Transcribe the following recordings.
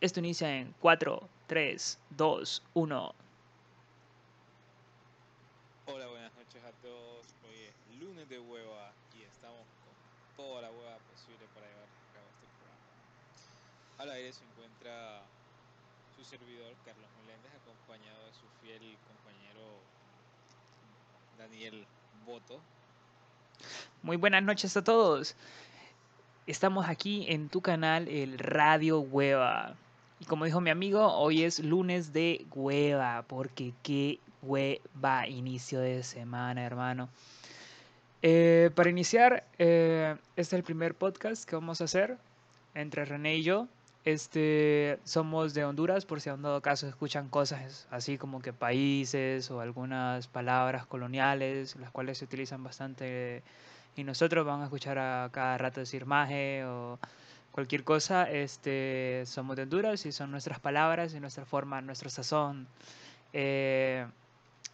Esto inicia en 4, 3, 2, 1. Hola, buenas noches a todos. Hoy es lunes de hueva y estamos con toda la hueva posible para llevar a cabo este programa. Al aire se encuentra su servidor Carlos Meléndez acompañado de su fiel compañero Daniel Boto. Muy buenas noches a todos. Estamos aquí en tu canal, el Radio Hueva. Y como dijo mi amigo, hoy es lunes de hueva, porque qué hueva inicio de semana, hermano. Eh, para iniciar, eh, este es el primer podcast que vamos a hacer entre René y yo. Este, somos de Honduras, por si en dado caso escuchan cosas así como que países o algunas palabras coloniales, las cuales se utilizan bastante y nosotros vamos a escuchar a cada rato decir maje o cualquier cosa, este, somos de Honduras y son nuestras palabras y nuestra forma, nuestro sazón. Eh,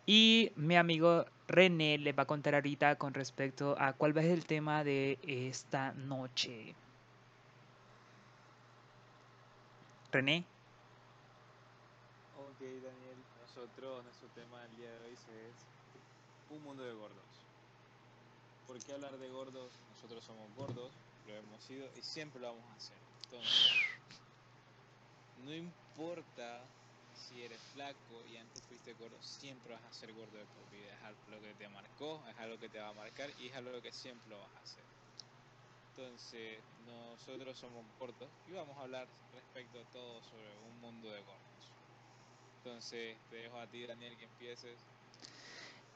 y mi amigo René le va a contar ahorita con respecto a cuál va a ser el tema de esta noche. René. Ok, Daniel, nosotros, nuestro tema del día de hoy es un mundo de gordos. ¿Por qué hablar de gordos? Nosotros somos gordos, lo hemos sido y siempre lo vamos a hacer. Entonces, no importa si eres flaco y antes fuiste gordo, siempre vas a ser gordo de por vida. Es algo que te marcó, es algo que te va a marcar y es algo que siempre lo vas a hacer. Entonces, nosotros somos gordos y vamos a hablar respecto a todo sobre un mundo de gordos. Entonces, te dejo a ti, Daniel, que empieces.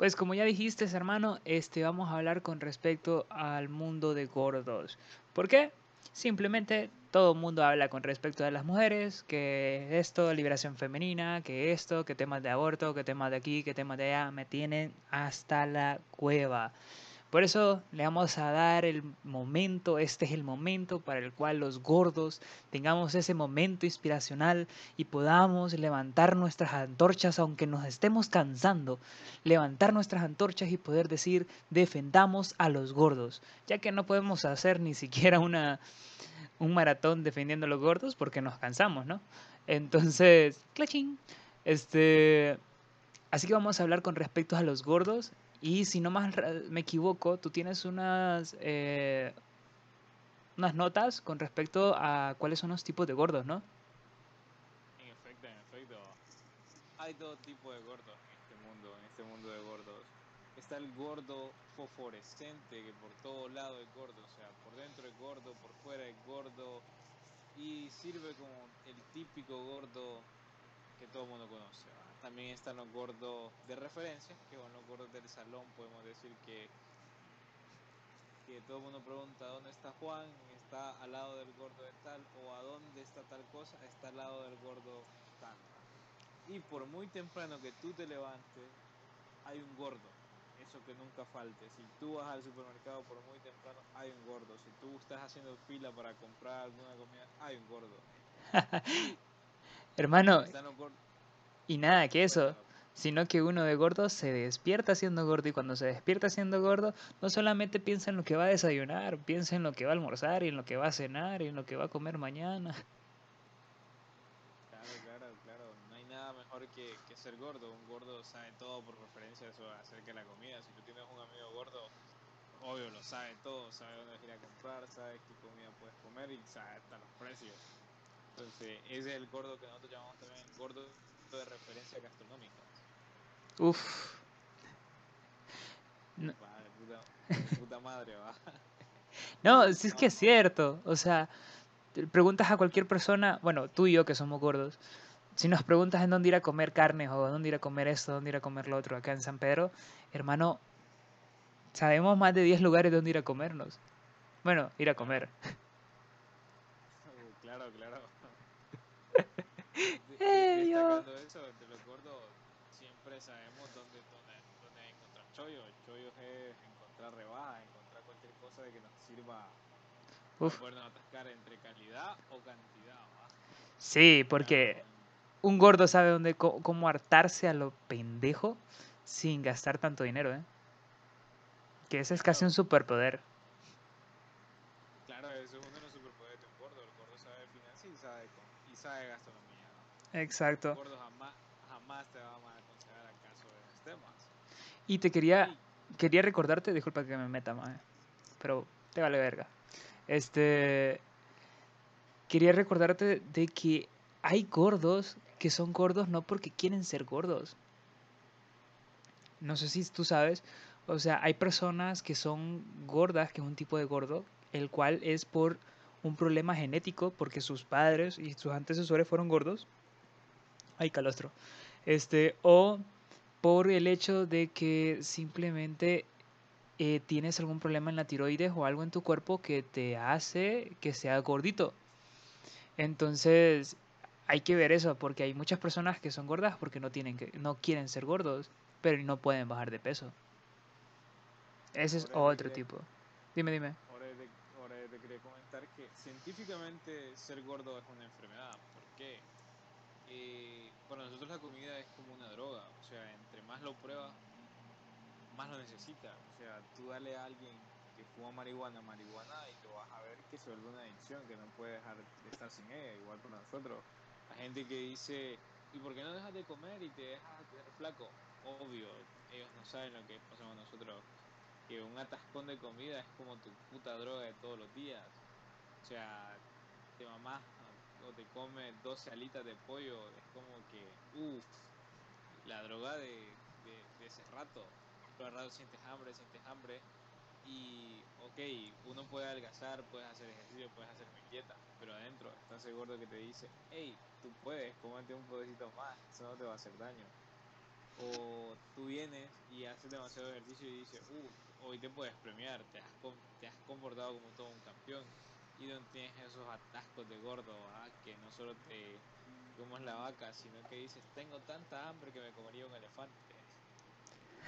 Pues como ya dijiste, hermano, este vamos a hablar con respecto al mundo de gordos. ¿Por qué? Simplemente todo el mundo habla con respecto a las mujeres, que esto, liberación femenina, que esto, que temas de aborto, que temas de aquí, que temas de allá, me tienen hasta la cueva. Por eso le vamos a dar el momento, este es el momento para el cual los gordos tengamos ese momento inspiracional y podamos levantar nuestras antorchas aunque nos estemos cansando, levantar nuestras antorchas y poder decir defendamos a los gordos, ya que no podemos hacer ni siquiera una, un maratón defendiendo a los gordos porque nos cansamos, ¿no? Entonces, clachín. Este, así que vamos a hablar con respecto a los gordos y si no más me equivoco, tú tienes unas, eh, unas notas con respecto a cuáles son los tipos de gordos, ¿no? En efecto, en efecto. Hay todo tipo de gordos en este mundo, en este mundo de gordos. Está el gordo fosforescente, que por todo lado es gordo, o sea, por dentro es gordo, por fuera es gordo, y sirve como el típico gordo que todo el mundo conoce. También están los gordos de referencia, que son los gordos del salón, podemos decir que, que todo el mundo pregunta dónde está Juan, está al lado del gordo de tal, o a dónde está tal cosa, está al lado del gordo tal. Y por muy temprano que tú te levantes, hay un gordo, eso que nunca falte. Si tú vas al supermercado por muy temprano, hay un gordo. Si tú estás haciendo fila para comprar alguna comida, hay un gordo. Hermano, y nada que eso, sino que uno de gordo se despierta siendo gordo y cuando se despierta siendo gordo no solamente piensa en lo que va a desayunar, piensa en lo que va a almorzar y en lo que va a cenar y en lo que va a comer mañana. Claro, claro, claro. No hay nada mejor que, ser gordo. Un gordo sabe todo por referencia acerca de la comida. Si tú tienes un amigo gordo, obvio lo sabe todo, sabe dónde ir a comprar, sabe qué comida puedes comer y sabe hasta los precios. Entonces, ese es el gordo que nosotros llamamos también gordo de referencia gastronómica. Uf. No. puta, puta madre, va. No, si es que es cierto. O sea, preguntas a cualquier persona, bueno, tú y yo que somos gordos, si nos preguntas en dónde ir a comer carne o dónde ir a comer esto, dónde ir a comer lo otro acá en San Pedro, hermano, sabemos más de 10 lugares donde ir a comernos. Bueno, ir a comer. claro, claro. Eh, destacando eso, de los gordos siempre sabemos dónde, dónde, dónde encontrar chollos. Chollos es encontrar rebajas, encontrar cualquier cosa de que nos sirva Uf. para podernos atascar entre calidad o cantidad. ¿va? Sí, porque un gordo sabe dónde, cómo hartarse a lo pendejo sin gastar tanto dinero, ¿eh? Que ese es casi un superpoder. Claro, eso es uno de los superpoderes de un gordo. El gordo sabe finanzas y sabe y sabe gastronomía. Exacto. Gordo jamás, jamás te vamos a aconsejar acaso de los temas. Y te quería, quería recordarte, disculpa que me meta más, pero te vale verga. Este, quería recordarte de que hay gordos que son gordos no porque quieren ser gordos. No sé si tú sabes, o sea, hay personas que son gordas, que es un tipo de gordo, el cual es por un problema genético, porque sus padres y sus antecesores fueron gordos. Ay, calostro. Este, o por el hecho de que simplemente eh, tienes algún problema en la tiroides o algo en tu cuerpo que te hace que sea gordito. Entonces, hay que ver eso, porque hay muchas personas que son gordas porque no, tienen que, no quieren ser gordos, pero no pueden bajar de peso. Ese es Ahora otro quería- tipo. Dime, dime. Ahora te, ahora te quería comentar que científicamente ser gordo es una enfermedad. ¿Por qué? Eh, para nosotros la comida es como una droga. O sea, entre más lo pruebas, más lo necesita. O sea, tú dale a alguien que fuma marihuana, marihuana, y te vas a ver que se vuelve una adicción, que no puede dejar de estar sin ella. Igual para nosotros. La gente que dice, ¿y por qué no dejas de comer y te dejas de tener flaco? Obvio, ellos no saben lo que pasamos nosotros que un atascón de comida es como tu puta droga de todos los días. O sea, te mamás o te comes 12 alitas de pollo, es como que, uff, la droga de, de, de ese rato. Pero rato sientes hambre, sientes hambre. Y, ok, uno puede adelgazar, puedes hacer ejercicio, puedes hacer dieta, pero adentro está ese gordo que te dice, hey, tú puedes, cómete un pedacito más, eso no te va a hacer daño o tú vienes y haces demasiado ejercicio y dices, uh, hoy te puedes premiar, te has, te has comportado como todo un campeón y no tienes esos atascos de gordo, ¿ah? que no solo te comes la vaca, sino que dices, tengo tanta hambre que me comería un elefante.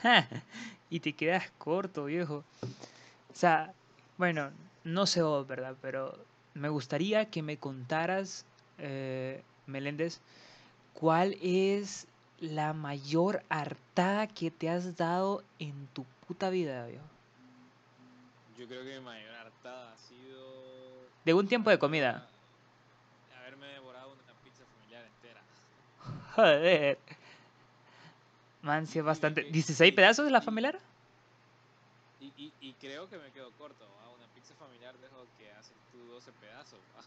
y te quedas corto, viejo. O sea, bueno, no sé vos, ¿verdad? Pero me gustaría que me contaras, eh, Meléndez, cuál es la mayor hartada que te has dado en tu puta vida, viejo. Yo creo que mi mayor hartada ha sido... De un tiempo de comida. Haberme devorado una pizza familiar entera. Joder. Man, sí es bastante. que- ¿16 y- pedazos de la familiar? Y, y, y creo que me quedo corto, ¿va? Una pizza familiar dejo que haces tú 12 pedazos, ¿va?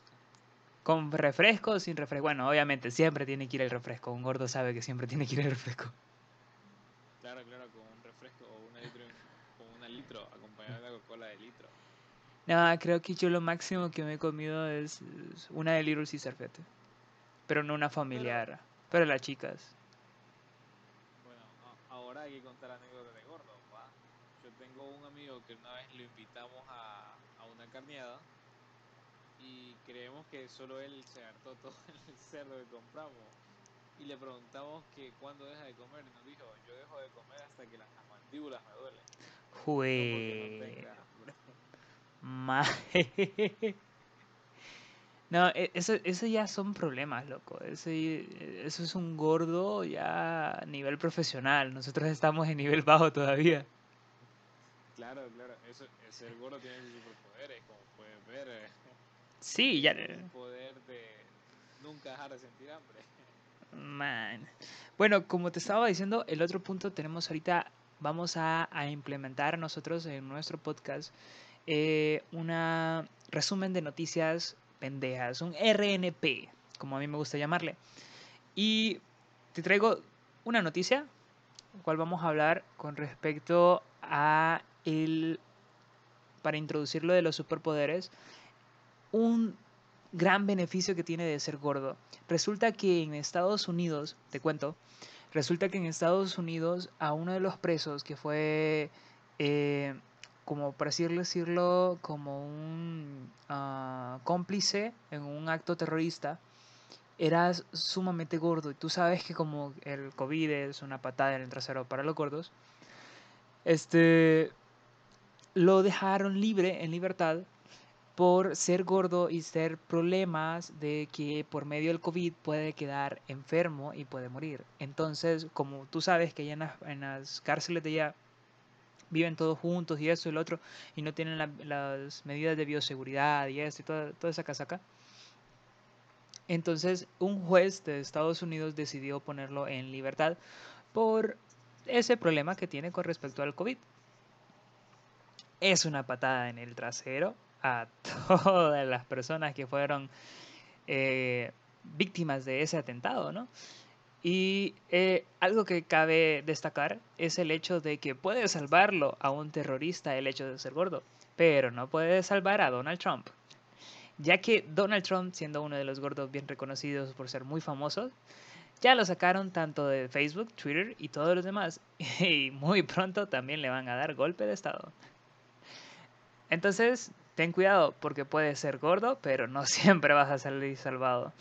¿Con refresco o sin refresco? Bueno, obviamente, siempre tiene que ir el refresco. Un gordo sabe que siempre tiene que ir el refresco. Claro, claro, con un refresco o una litro, con una litro, acompañada de Coca-Cola de litro. No, creo que yo lo máximo que me he comido es, es una de Little Caesar, fíjate. Pero no una familiar. Pero las chicas. Bueno, ahora hay que contar anécdotas de gordo, ¿va? Yo tengo un amigo que una vez lo invitamos a, a una carneada y creemos que solo él se hartó todo el cerdo que compramos. Y le preguntamos que cuándo deja de comer y nos dijo, yo dejo de comer hasta que las mandíbulas me duelen. No No, e- eso, eso ya son problemas, loco. Ese, eso es un gordo ya a nivel profesional. Nosotros estamos en nivel bajo todavía. Claro, claro, eso, el ser gordo tiene sus superpoderes, como puedes ver. eh, Sí, ya. el poder de nunca dejar de sentir hambre. Man. Bueno, como te estaba diciendo, el otro punto tenemos ahorita, vamos a, a implementar nosotros en nuestro podcast eh, una resumen de noticias pendejas, un RNP, como a mí me gusta llamarle. Y te traigo una noticia, cual vamos a hablar con respecto a el, para introducir lo de los superpoderes, un gran beneficio que tiene de ser gordo. Resulta que en Estados Unidos, te cuento, resulta que en Estados Unidos a uno de los presos que fue, eh, como por así decirlo, como un ah, cómplice en un acto terrorista, era sumamente gordo. Y tú sabes que como el COVID es una patada en el trasero para los gordos, este, lo dejaron libre, en libertad, por ser gordo y ser problemas de que por medio del COVID puede quedar enfermo y puede morir. Entonces, como tú sabes que ya en las, en las cárceles de allá viven todos juntos y eso y lo otro, y no tienen la- las medidas de bioseguridad y esto y toda, toda esa casaca, Entonces, un juez de Estados Unidos decidió ponerlo en libertad por ese problema que tiene con respecto al COVID. Es una patada en el trasero a todas las personas que fueron eh, víctimas de ese atentado, ¿no? Y eh, algo que cabe destacar es el hecho de que puede salvarlo a un terrorista el hecho de ser gordo, pero no puede salvar a Donald Trump. Ya que Donald Trump, siendo uno de los gordos bien reconocidos por ser muy famosos, ya lo sacaron tanto de Facebook, Twitter y todos los demás. Y muy pronto también le van a dar golpe de estado. Entonces, ten cuidado porque puedes ser gordo, pero no siempre vas a salir salvado.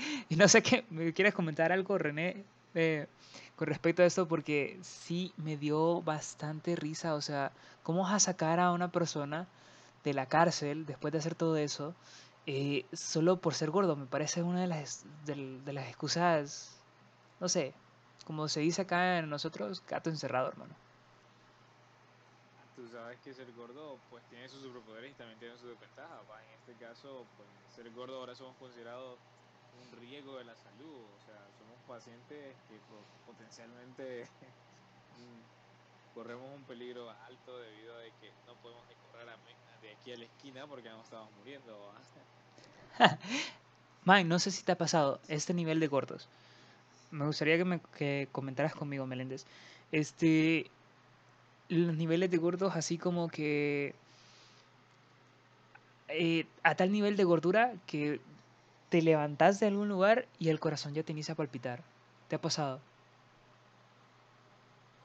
Y no sé qué, ¿me quieres comentar algo, René, eh, con respecto a esto? Porque sí me dio bastante risa, o sea, ¿cómo vas a sacar a una persona de la cárcel después de hacer todo eso eh, solo por ser gordo? Me parece una de las, de, las excusas, no sé, como se dice acá en nosotros, gato encerrado, hermano. Tú sabes que ser gordo pues tiene sus superpoderes y también tiene sus desventajas. En este caso, pues ser gordo ahora somos considerados un riesgo de la salud, o sea, somos pacientes que potencialmente mm, corremos un peligro alto debido a que no podemos correr de aquí a la esquina porque no estamos muriendo. Mike, no sé si te ha pasado este nivel de gordos. Me gustaría que me que comentaras conmigo, Meléndez. Este, los niveles de gordos así como que eh, a tal nivel de gordura que te levantas de algún lugar y el corazón ya te inicia a palpitar. ¿Te ha pasado?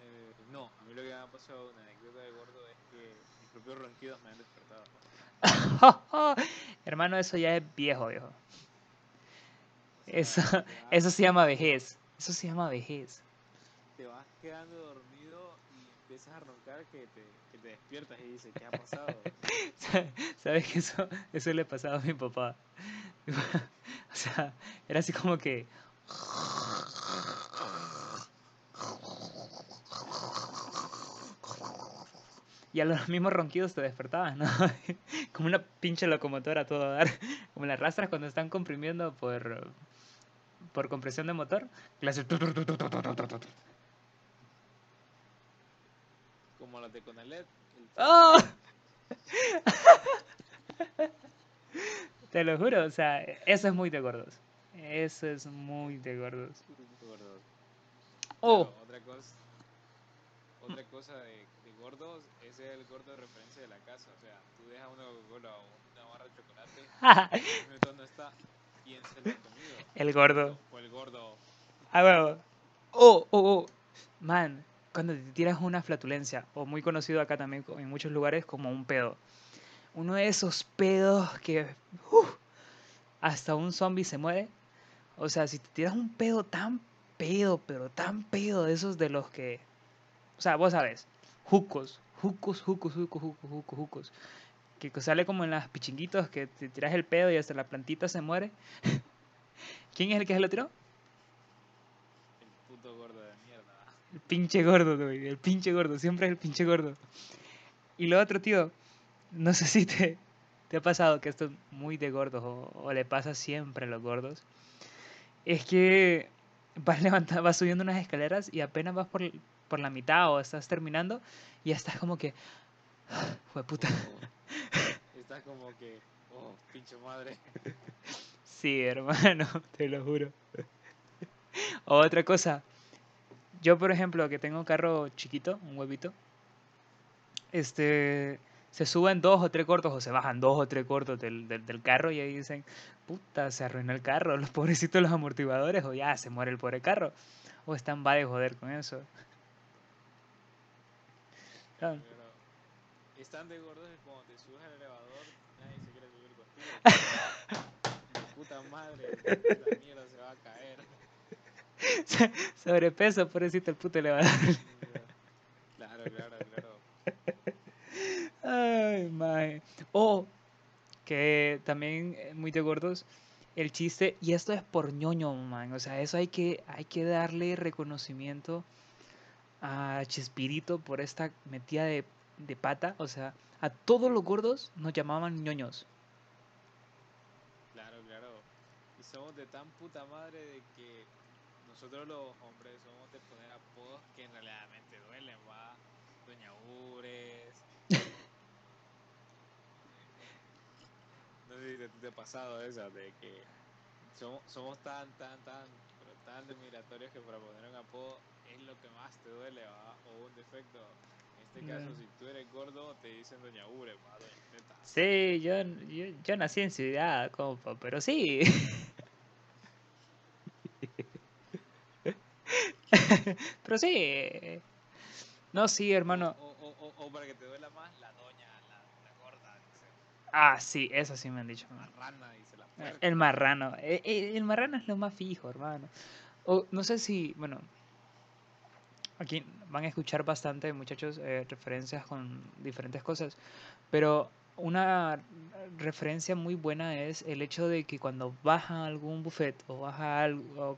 Eh, no, a mí lo que me ha pasado, una anécdota de gordo, es que mis propios ronquidos me han despertado. Hermano, eso ya es viejo, viejo. Eso, eso se llama vejez. Eso se llama vejez. Te vas quedando dormido empiezas a roncar que te, despiertas y dices, ¿qué ha pasado? ¿Sabes que eso, eso le pasado a mi papá? o sea, era así como que... Y a los mismos ronquidos te despertaban, ¿no? como una pinche locomotora a todo dar. Como las rastras cuando están comprimiendo por, por compresión de motor. Como las de Conalet. ¡Oh! Te lo juro, o sea, eso es muy de gordos. Eso es muy de gordos. Oh. otra cosa, otra cosa de, de, gordos es el gordo de referencia de la casa. O sea, tú dejas una Coca-Cola o una barra de chocolate, un minuto no está, ¿quién se lo ha comido? El gordo. O el gordo. Ah, bueno. Oh, oh, oh. Man, cuando te tiras una flatulencia, o muy conocido acá también en muchos lugares como un pedo uno de esos pedos que hasta un zombie se muere. O sea, si te tiras un pedo tan pedo, pero tan pedo de esos de los que... O sea, vos sabes, jucos, jucos, jucos, jucos, jucos, jucos, jucos. Que sale como en las pichinguitos que te tiras el pedo y hasta la plantita se muere. ¿Quién es el que se lo tiró? El puto gordo. El pinche gordo, güey. El pinche gordo. Siempre es el pinche gordo. Y lo otro, tío no sé si te, te ha pasado que esto es muy de gordos o, le pasa siempre a los gordos. Es que vas, levantando, vas subiendo unas escaleras y apenas vas por, por la mitad o estás terminando y ya estás como que... Fue puta. estás como que... Oh, pinche madre. Sí, hermano, te lo juro. Otra cosa. Yo, por ejemplo, que tengo un carro chiquito, un huevito, este se suben dos o tres cortos o se bajan dos o tres cortos del, del, carro y ahí dicen, puta, se arruinó el carro, los pobrecitos los amortiguadores o ya se muere el pobre carro. O están va de joder con eso. Claro. están de gordos que cuando te subes al elevador nadie se quiere subir contigo. puta madre, la mierda se va a caer. Sobrepeso, pobrecito el puto elevador. Claro, claro, claro. Ay, mae. O que también eh, muy de gordos el chiste y esto es por ñoño, man. O sea, eso hay que hay que darle reconocimiento a Chespirito por esta metida de, de pata, o sea, a todos los gordos nos llamaban ñoños. claro. Y somos de tan puta madre de que nosotros los hombres somos de poner apodos que en realidad duelen, va. Doña Ures. no sé si te, ha pasado esa, de que somos, somos tan, tan, tan, pero tan admiratorios que para poner un apodo es lo que más te duele, va. O un defecto. En este caso, si tú eres gordo, te dicen Doña Ures, va. Sí, yo, yo, yo nací en ciudad, compa, pero sí. Pero sí. No, sí, hermano. O, para que te duela más, la doña, la, gorda. Ah, sí, eso sí me han dicho. Marrana, dice la eh, El marrano. Eh, eh, el, marrano es lo más fijo, hermano. O, no sé si, bueno, aquí van a escuchar bastante, muchachos, referencias con diferentes cosas. Pero una referencia muy buena es el hecho de que cuando vas a algún buffet o vas a,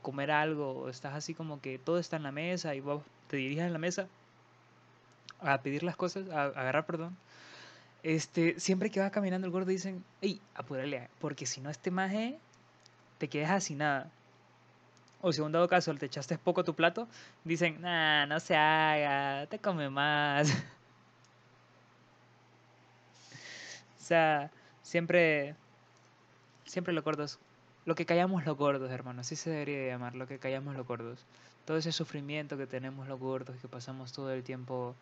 comer algo o estás así como que todo está en la mesa y vos te diriges a la mesa a pedir las cosas, a, agarrar, perdón, este, siempre que vas caminando el gordo dicen, ey, apúrale, porque si no este maje te quedas así nada. O si en dado caso te echaste poco tu plato, dicen, nah, no se haga, te come más. O sea, siempre, siempre los gordos, lo que callamos los gordos, hermano, así se debería llamar, lo que callamos los gordos. Todo ese sufrimiento que tenemos los gordos que pasamos todo el tiempo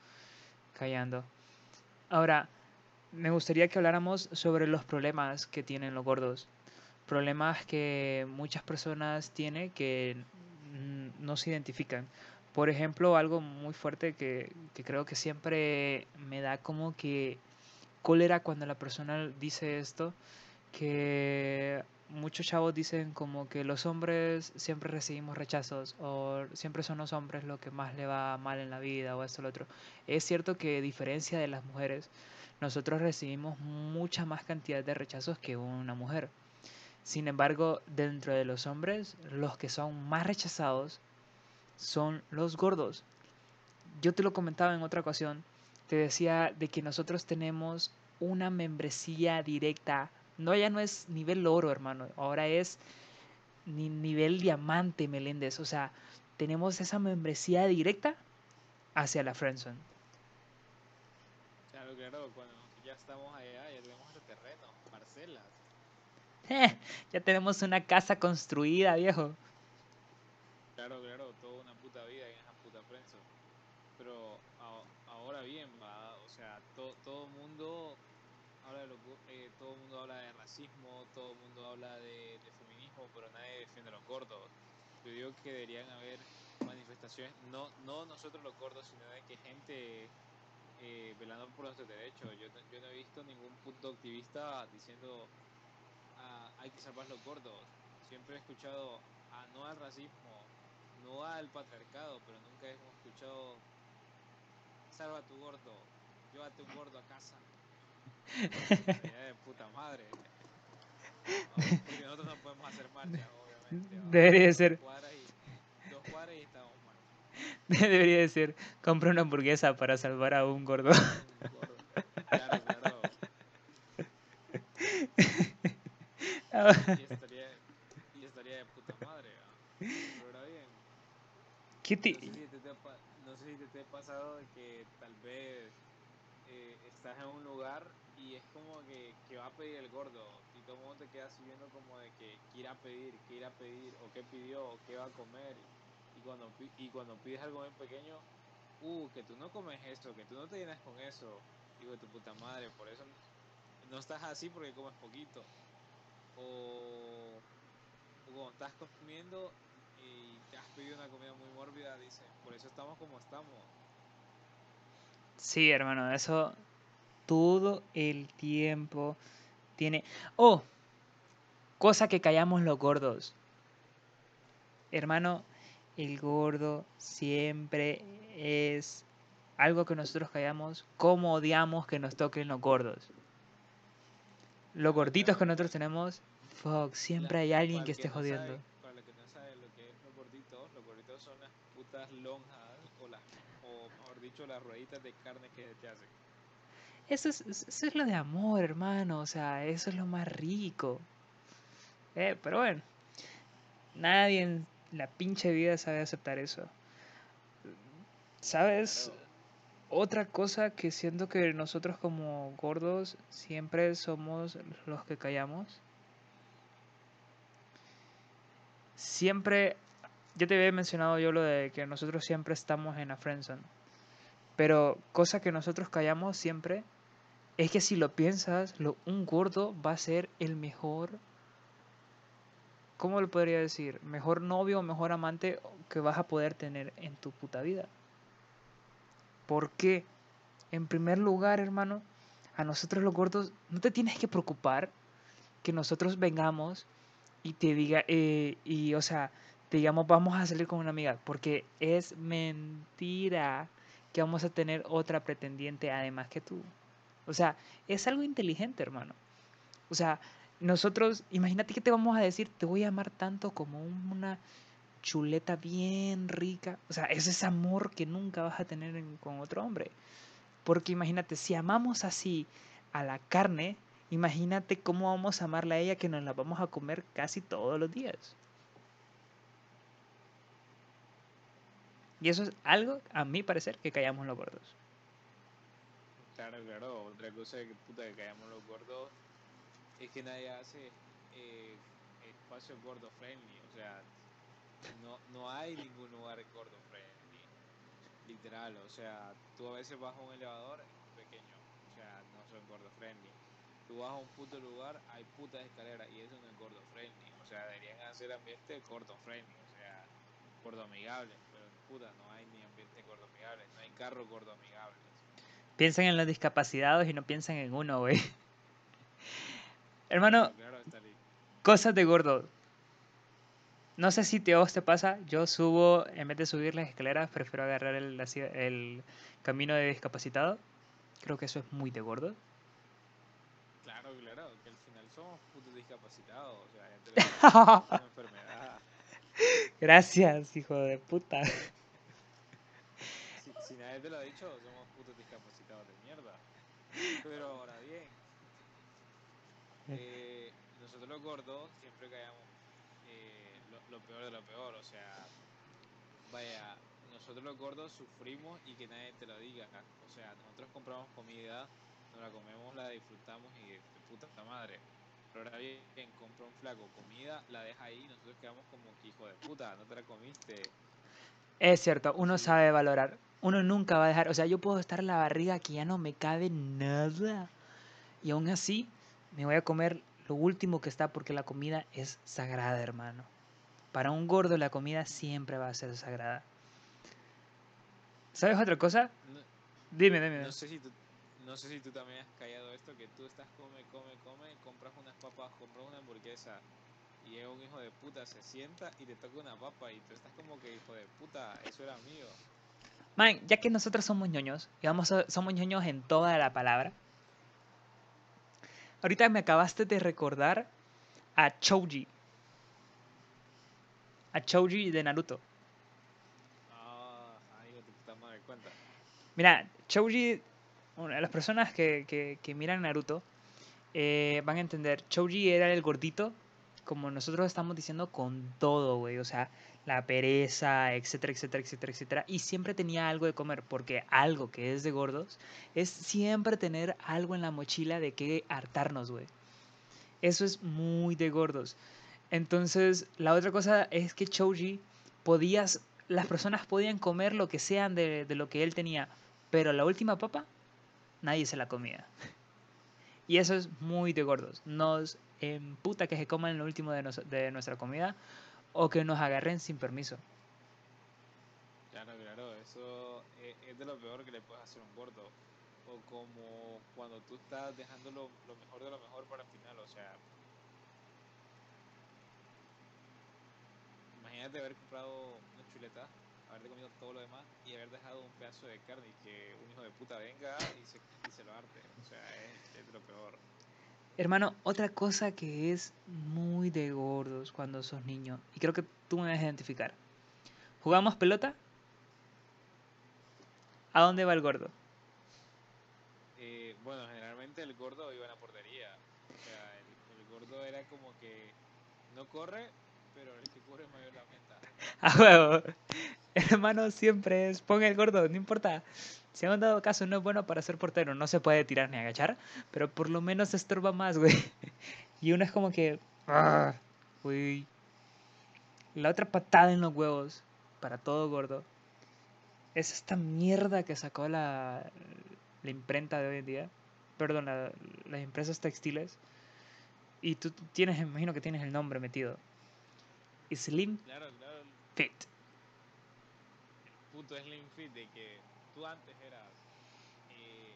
callando. Ahora, me gustaría que habláramos sobre los problemas que tienen los gordos. Problemas que muchas personas tienen que no se identifican. Por ejemplo, algo muy fuerte que, que creo que siempre me da como que cólera cuando la persona dice esto, que muchos chavos dicen como que los hombres siempre recibimos rechazos o siempre son los hombres lo que más le va mal en la vida o esto o lo otro. Es cierto que a diferencia de las mujeres, nosotros recibimos mucha más cantidad de rechazos que una mujer. Sin embargo, dentro de los hombres, los que son más rechazados son los gordos. Yo te lo comentaba en otra ocasión te decía de que nosotros tenemos una membresía directa. No, ya no es nivel oro, hermano. Ahora es ni nivel diamante, Meléndez. O sea, tenemos esa membresía directa hacia la Friendzone. Claro, claro. Cuando ya estamos allá, ya tenemos el terreno, parcelas. ya tenemos una casa construida, viejo. Claro, claro. Toda una puta vida en esa puta Friendzone. Pero ahora bien, o sea, todo el mundo habla de eh, todo mundo habla de racismo, todo el mundo habla de, feminismo, pero nadie defiende a los gordos. Yo digo que deberían haber manifestaciones, no, no nosotros los gordos, sino de que gente eh, velando por nuestros derechos. Yo, yo no he visto ningún punto activista diciendo ah, hay que salvar los gordos. Siempre he escuchado ah, no al racismo, no al patriarcado, pero nunca hemos escuchado salva a tu gordo, llévate un gordo a casa. de puta madre. Porque nosotros no podemos hacer marcha, obviamente. Debería ser. Dos cuadras y, estamos mal. Debería de ser, compra una hamburguesa para salvar a un gordo. Un gordo. Claro, claro. y, estaría, y estaría de puta madre. ¿no? Pero ahora bien. ¿Qué te... No sé si te, te, no sé si te, ha de que tal vez eh, estás en un lugar y es como que, que, va a pedir el gordo y todo el mundo te queda viendo como de que, que irá a pedir, que irá a pedir, o qué pidió, o qué va a comer. Y cuando, y cuando pides algo muy pequeño, uh, que tú no comes esto, que tú no te llenas con eso. Digo, tu puta madre, por eso no estás así porque comes poquito. O, o cuando estás comiendo y te has pedido una comida muy mórbida, dice, por eso estamos como estamos. Sí, hermano, eso todo el tiempo tiene... Oh, cosa que callamos los gordos. Hermano, el gordo siempre es algo que nosotros callamos, como odiamos que nos toquen los gordos. Los gorditos que nosotros tenemos, fuck, siempre hay alguien que esté jodiendo. lonjas o, las, las rueditas de carne que te hacen. Eso es, eso es lo de amor, hermano. O sea, eso es lo más rico. Eh, pero bueno, nadie en la pinche vida sabe aceptar eso. ¿Sabes? Claro. Otra cosa que siento que nosotros como gordos siempre somos los que callamos. Siempre, ya te había mencionado yo lo de que nosotros siempre estamos en la friendzone. Pero cosa que nosotros callamos siempre es que si lo piensas, lo, un gordo va a ser el mejor, ¿cómo lo podría decir? Mejor novio o mejor amante que vas a poder tener en tu puta vida. ¿Por qué? En primer lugar, hermano, a nosotros los gordos no te tienes que preocupar que nosotros vengamos y te diga, eh, y o sea, te digamos, vamos a salir con una amiga, porque es mentira que vamos a tener otra pretendiente además que tú. O sea, es algo inteligente, hermano. O sea, nosotros, imagínate que te vamos a decir, te voy a amar tanto como un- una chuleta bien rica. O sea, ese es amor que nunca vas a tener en- con otro hombre. Porque imagínate, si amamos así a la carne, imagínate cómo vamos a amarla a ella que nos la vamos a comer casi todos los días. Y eso es algo, a mi parecer, que callamos los gordos. Claro, claro. Otra cosa que puta que caemos los gordos es que nadie hace eh, espacio gordo friendly. O sea, no, no hay ningún lugar gordo friendly. Literal. O sea, tú a veces vas a un elevador pequeño. O sea, no son gordo friendly. Tú vas a un puto lugar, hay putas escaleras y eso no es gordo friendly. O sea, deberían hacer ambiente gordo friendly. O sea, gordo amigable. Puta, no hay ni ambiente gordo amigable. No hay carros gordo amigables. Piensan en los discapacitados y no piensan en uno, güey. Hermano, Claro, cosas de gordo. No sé si te, vos te pasa, yo subo, en vez de subir las escaleras, prefiero agarrar el, el camino de discapacitado. Creo que eso es muy de gordo. Claro, claro, que al final somos putos discapacitados, o sea, ya te una enfermedad. Gracias, hijo de puta. Si, nadie te lo ha dicho, somos putos discapacitados de mierda. Pero ahora bien, eh, nosotros los gordos siempre callamos eh, lo, peor de lo peor, o sea, vaya, nosotros los gordos sufrimos y que nadie te lo diga. O sea, nosotros compramos comida, nos la comemos, la disfrutamos y de puta madre. Pero ahora bien, compra un flaco comida, la deja ahí y nosotros quedamos como que hijo de puta, no te la comiste. Es cierto, uno sabe valorar. Uno nunca va a dejar, o sea, yo puedo estar en la barriga que ya no me cabe nada. Y aún así, me voy a comer lo último que está porque la comida es sagrada, hermano. Para un gordo la comida siempre va a ser sagrada. ¿Sabes otra cosa? No, Dime, dime. no sé si tú, no sé si tú también has callado esto, que tú estás come, come, come, compras unas papas, compras una hamburguesa y llega un hijo de puta, se sienta y te toca una papa y tú estás como que hijo de puta, eso era mío. Man, ya que nosotros somos ñoños, y vamos a- somos ñoños en toda la palabra, ahorita me acabaste de recordar a Choji. A Choji de Naruto. Ah, ay, hijo de puta madre, cuenta. Mira, Choji, de las personas que, que- que miran Naruto eh, van a entender, Choji era el gordito, como nosotros estamos diciendo, con todo, güey. O sea, la pereza, etcétera, etcétera, etcétera, etcétera. Y siempre tenía algo de comer, porque algo que es de gordos es siempre tener algo en la mochila de que hartarnos, güey. Eso es muy de gordos. Entonces, la otra cosa es que Choji podías, las personas podían comer lo que sean de, de lo que él tenía, pero la última papa, nadie se la comía. Y eso es muy de gordos. Nos emputa que se coman lo último de, nos- de nuestra comida o que nos agarren sin permiso. Claro, claro, eso es, es de lo peor que le puedes hacer a un gordo. O como cuando tú estás dejando lo, lo mejor de lo mejor para el final, o sea. Imagínate haber comprado una chuleta, haber comido todo lo demás y haber dejado un pedazo de carne y que un hijo de puta venga y se, y se lo arte. O sea, es, es lo peor. Hermano, otra cosa que es muy de gordos cuando sos niño, y creo que tú me vas a identificar. ¿Jugamos pelota? ¿A dónde va el gordo? Eh, bueno, generalmente el gordo iba en la portería. O sea, el, el gordo era como que No corre, pero el que corre mayor la. A huevo. Hermano, siempre es, pon el gordo, no importa. Si han dado caso, no es bueno para ser portero, no se puede tirar ni agachar, pero por lo menos estorba más, güey. Y uno es como que, ah, uy. La otra patada en los huevos, para todo gordo, es esta mierda que sacó la, la imprenta de hoy en día. Perdón, la- las empresas textiles. Y tú tienes, imagino que tienes el nombre metido. Slim Claro, claro, el Fit. puto Slim Fit de que tú antes eras eh,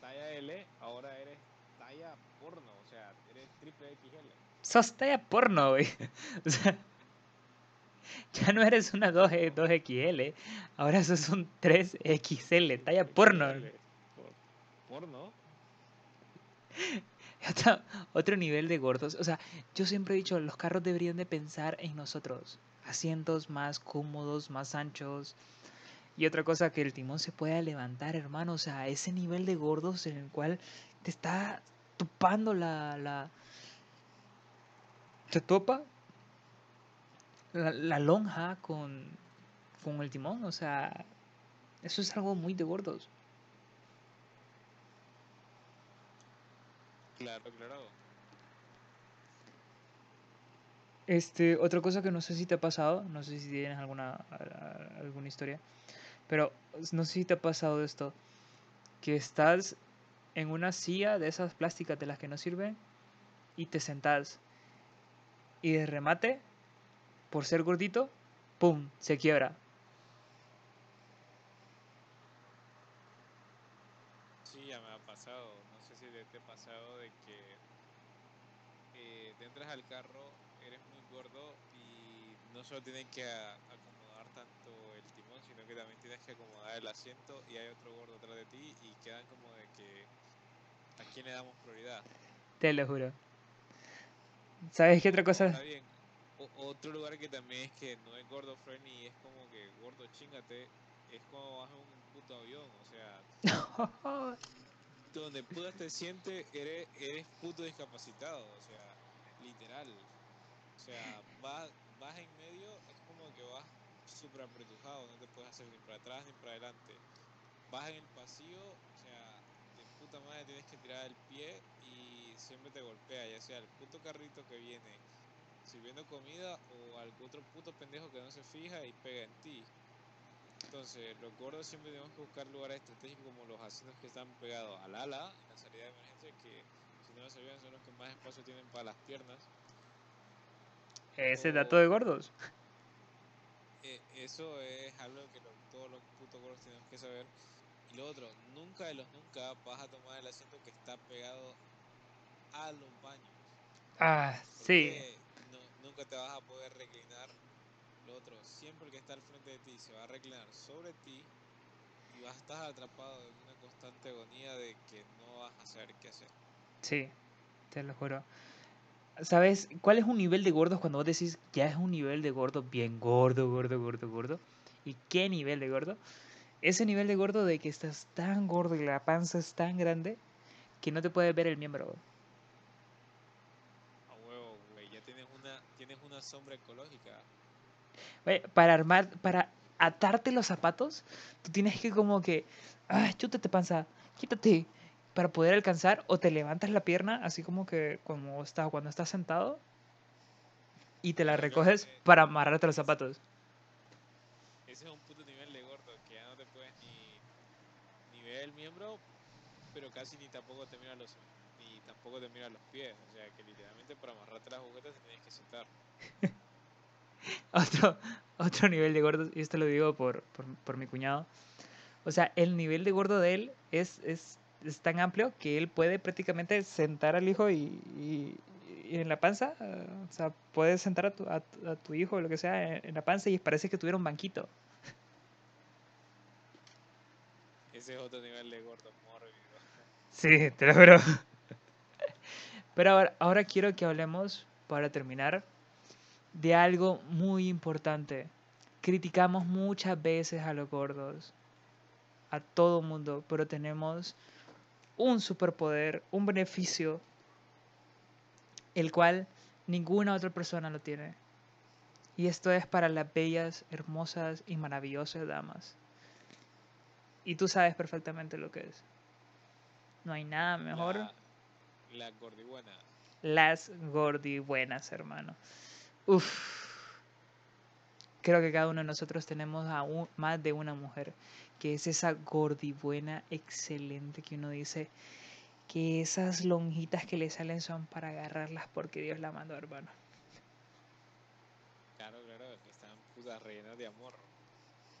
talla L, ahora eres talla porno, o sea, eres triple XL. Sos talla porno, güey. O sea, ya no eres una 2, 2XL, ahora sos un 3XL, talla porno. Porno. Otro, nivel de gordos. O sea, yo siempre he dicho, los carros deberían de pensar en nosotros. Asientos más cómodos, más anchos. Y otra cosa, que el timón se pueda levantar, hermano. O sea, ese nivel de gordos en el cual te está topando la... la te topa la, la lonja con, con el timón. O sea, eso es algo muy de gordos. Claro, claro. Este, otra cosa que no sé si te ha pasado, no sé si tienes alguna, alguna historia, pero no sé si te ha pasado esto, que estás en una silla de esas plásticas de las que no sirven y te sentás y de remate, por ser gordito, ¡pum!, se quiebra. Sí, ya me ha pasado. Te, ha pasado de que eh, te entras al carro, eres muy gordo y no solo tienes que acomodar tanto el timón, sino que también tienes que acomodar el asiento y hay otro gordo atrás de ti y quedan como de que a quién le damos prioridad. Te lo juro. ¿Sabes qué otra cosa? Está bien. O- otro lugar que también es que no es gordo friendly, es como que gordo chingate, es como en un puto avión, o sea, donde putas te sientes, eres, eres puto discapacitado, o sea, literal. O sea, vas, vas en medio, es como que vas súper apretujado, no te puedes hacer ni para atrás ni para adelante. Vas en el pasillo, o sea, de puta madre tienes que tirar el pie y siempre te golpea, ya sea el puto carrito que viene sirviendo comida o algún otro puto pendejo que no se fija y pega en ti. Entonces, los gordos siempre tenemos que buscar lugares estratégicos como los asientos que están pegados al ala, en la salida de emergencia, que si no lo sabían son los que más espacio tienen para las piernas. Ese dato de gordos. Eh, eso es algo que lo- todos los putos gordos tenemos que saber. Y lo otro, nunca de los nunca vas a tomar el asiento que está pegado a los baños. Ah, sí. no- nunca te vas a poder reclinar. Lo otro, siempre el que está al frente de ti se va a reclinar sobre ti y vas a estar atrapado en una constante agonía de que no vas a saber qué hacer. Sí, te lo juro. ¿Sabes cuál es un nivel de gordos cuando vos decís ya es un nivel de gordo bien gordo, gordo, gordo, gordo? ¿Y qué nivel de gordo? Ese nivel de gordo de que estás tan gordo y la panza es tan grande que no te puedes ver el miembro. A huevo, güey, ya tienes una, tienes una sombra ecológica. Para armar, para atarte los zapatos, tú tienes que como que, ah, chútate panza, quítate, para poder alcanzar, o te levantas la pierna, así como que como está, cuando estás sentado, y te la recoges para amarrarte los zapatos. Ese es un puto nivel de gordo que ya no te puedes ni, ni ver el miembro, pero casi ni tampoco te mira los ni tampoco te mira los pies. O sea que literalmente para amarrarte las agujetas te tienes que sentar. Otro, otro nivel de gordo, y esto lo digo por, por, por mi cuñado. O sea, el nivel de gordo de él es, es, es tan amplio que él puede prácticamente sentar al hijo y, y- y en la panza. o sea, puedes sentar a tu, a, a tu hijo o lo que sea en, en la panza y parece que tuviera un banquito. Ese es otro nivel de gordo mórbido. Sí, te lo juro. Pero ahora, ahora quiero que hablemos, para terminar, de algo muy importante. Criticamos muchas veces a los gordos, a todo mundo, pero tenemos un superpoder, un beneficio, el cual Ninguna otra persona lo tiene. Y esto es para las bellas, hermosas y maravillosas damas. Y tú sabes perfectamente lo que es. No hay nada mejor. La, la gordibuena. Las gordibuenas, hermano. Uf. Creo que cada uno de nosotros tenemos a un- más de una mujer que es esa gordibuena excelente que uno dice que esas lonjitas que le salen son para agarrarlas porque Dios la mandó, hermano. Claro, claro, que están putas rellenas de amor.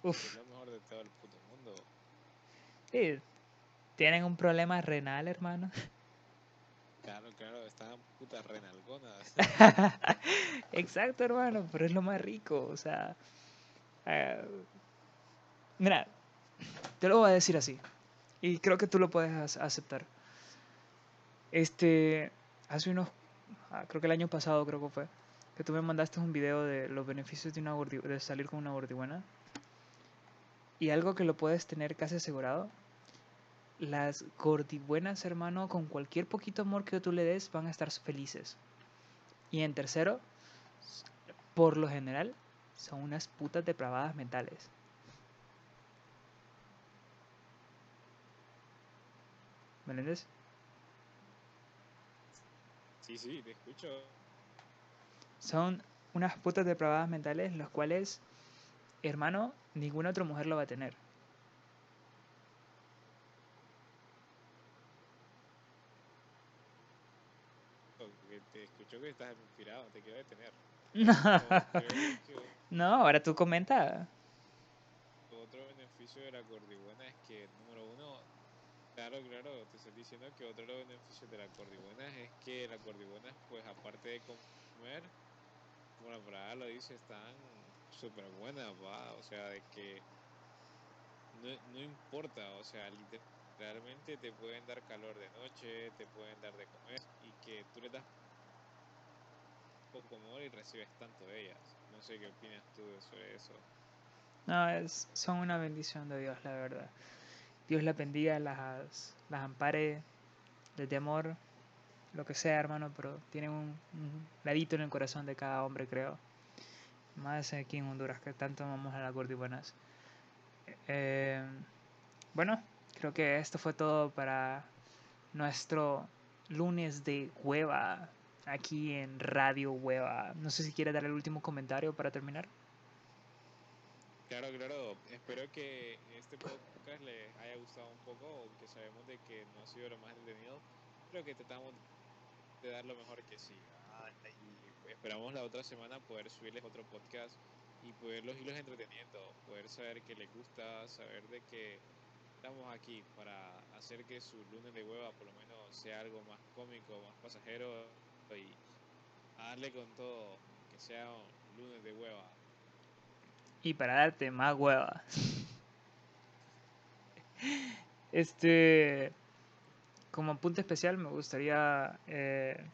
que Es Uf. lo mejor de todo el puto mundo. Sí, tienen un problema renal, hermano. Claro, claro, están putas renalgonas. Exacto, hermano, pero es lo más rico, o sea... eh, mira, te lo voy a decir así, y creo que tú lo puedes ac- aceptar. Este, hace unos, ah, creo que el año pasado creo que fue, que tú me mandaste un video de los beneficios de, una de salir con una gordibuena, y algo que lo puedes tener casi asegurado, las gordibuenas, hermano, con cualquier poquito amor que tú le des, van a estar felices. Y en tercero, por lo general, son unas putas depravadas mentales. ¿Me entiendes? Sí, sí, te escucho. Son unas putas depravadas mentales, los cuales, hermano, ninguna otra mujer lo va a tener. Porque escucho que estás inspirado, te quiero detener. No, creo No, ahora tú comenta. otro beneficio de la gordibuena es que, número uno, claro, claro, te estoy diciendo que otro de los beneficios de la gordibuena es que las gordibuenas, pues aparte de comer, como la palabra lo dice, están súper buenas, va, o sea, de que no, no importa, o sea, literalmente te pueden dar calor de noche, te pueden dar de comer y que tú le das y recibes tanto de ellas. No sé qué opinas tú sobre eso. No, es, son una bendición de Dios, la verdad. Dios las bendiga, las, las ampare, les dé amor, lo que sea, hermano, pero tienen un, ladito en el corazón de cada hombre, creo. Más aquí en Honduras, que tanto amamos a las gordibuenas. Eh, bueno, creo que esto fue todo para nuestro lunes de hueva aquí en Radio Hueva. No sé si quieres dar el último comentario para terminar. Claro, claro. Espero que este podcast les haya gustado un poco, aunque sabemos de que no ha sido lo más entretenido. Creo que tratamos de dar lo mejor que sí. ¿verdad? Y esperamos la otra semana poder subirles otro podcast y poderlos irlos entreteniendo, poder saber que les gusta, saber de que estamos aquí para hacer que su lunes de hueva por lo menos sea algo más cómico, más pasajero y a darle con todo, que sea un lunes de hueva. Y para darte más hueva. Este, como punto especial, me gustaría eh,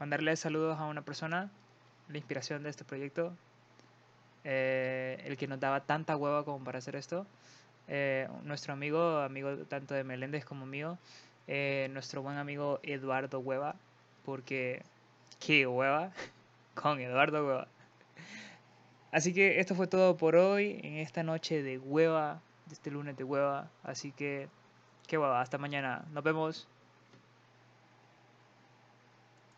mandarle saludos a una persona, la inspiración de este proyecto, eh, el que nos daba tanta hueva como para hacer esto, eh, nuestro amigo, amigo tanto de Meléndez como mío, eh, nuestro buen amigo Eduardo Hueva, porque qué hueva con Eduardo Hueva. Así que esto fue todo por hoy, en esta noche de hueva, de este lunes de hueva. Así que, qué hueva, hasta mañana. Nos vemos.